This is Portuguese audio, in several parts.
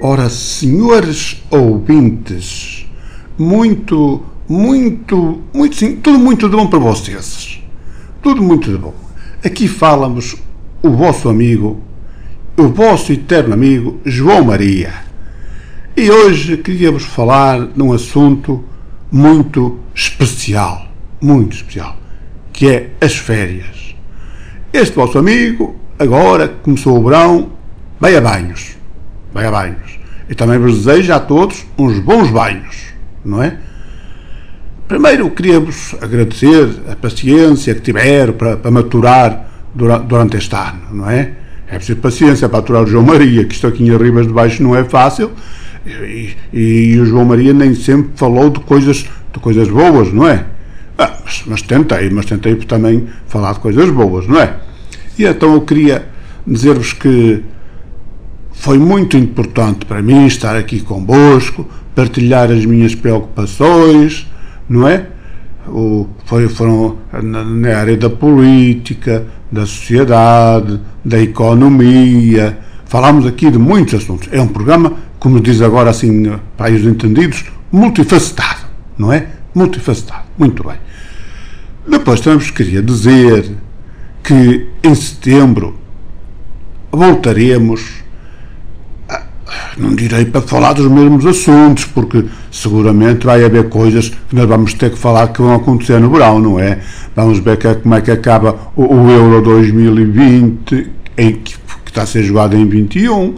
Ora, senhores ouvintes, muito, muito, muito sim, tudo muito de bom para vocês. Tudo muito de bom. Aqui falamos o vosso amigo, o vosso eterno amigo João Maria. E hoje queria-vos falar num assunto muito especial, muito especial, que é as férias. Este vosso amigo, agora começou o verão, vai a banhos vai a. E também vos desejo a todos uns bons banhos, não é? Primeiro, queria-vos agradecer a paciência que tiveram para, para maturar durante, este ano, não é? É preciso paciência para aturar o João Maria, que isto aqui em Ribas de Baixo não é fácil, e, e, e, o João Maria nem sempre falou de coisas, de coisas boas, não é? Ah, mas, mas tentei, mas tentei também falar de coisas boas, não é? E então eu queria dizer-vos que foi muito importante para mim estar aqui convosco, partilhar as minhas preocupações, não é? O, foi, foram na, na, área da política, da sociedade, da economia. Falámos aqui de muitos assuntos. É um programa, como diz agora assim, para os entendidos, multifacetado, não é? Multifacetado. Muito bem. Depois também queria dizer que em setembro voltaremos não direi para falar dos mesmos assuntos, porque seguramente vai haver coisas que nós vamos ter que falar que vão acontecer no verão, não é? Vamos ver que, como é que acaba o, o Euro 2020, em que, que, está a ser jogado em 21.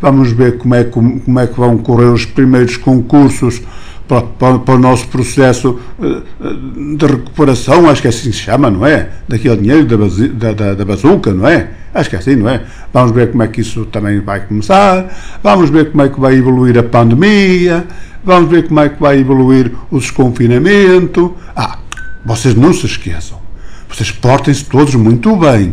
Vamos ver como é, como, como é que vão correr os primeiros concursos para, para, para, o nosso processo eh, de recuperação, acho que é assim se chama, não é? Daquele dinheiro da, da, da bazuca, não é? Acho que é assim, não é? Vamos ver como é que isso também vai começar, vamos ver como é que vai evoluir a pandemia, vamos ver como é que vai evoluir o desconfinamento. Ah, vocês não se esqueçam, vocês portem-se todos muito bem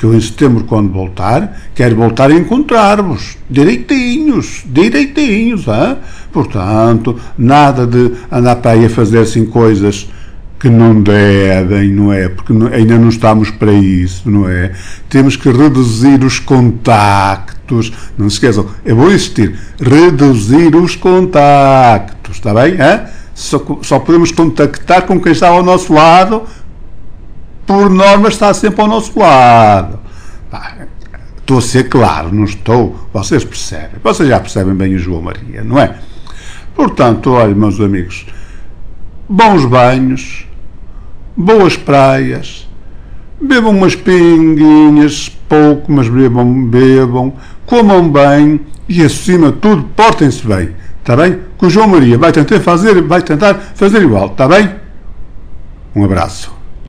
que eu em setembro, quando voltar, quero voltar a encontrar-vos direitinhos, direitinhos, hein? Portanto, nada de andar para aí a fazer assim coisas que não devem, não é? Porque ainda não estamos para isso, não é? Temos que reduzir os contactos, não se esqueçam, eu vou insistir, reduzir os contactos, está bem? Hein? Só, só podemos contactar com quem está ao nosso lado por norma, está sempre ao nosso lado. estou a ser claro, não estou. Vocês percebem. Vocês já percebem bem o João Maria, não é? Portanto, olha, meus amigos, bons banhos, boas praias, bebam umas pinguinhas, pouco, mas bebam, bebam, comam bem e, acima de tudo, portem-se bem. Está bem? Que o João Maria vai tentar fazer, vai tentar fazer igual. Está bem? Um abraço.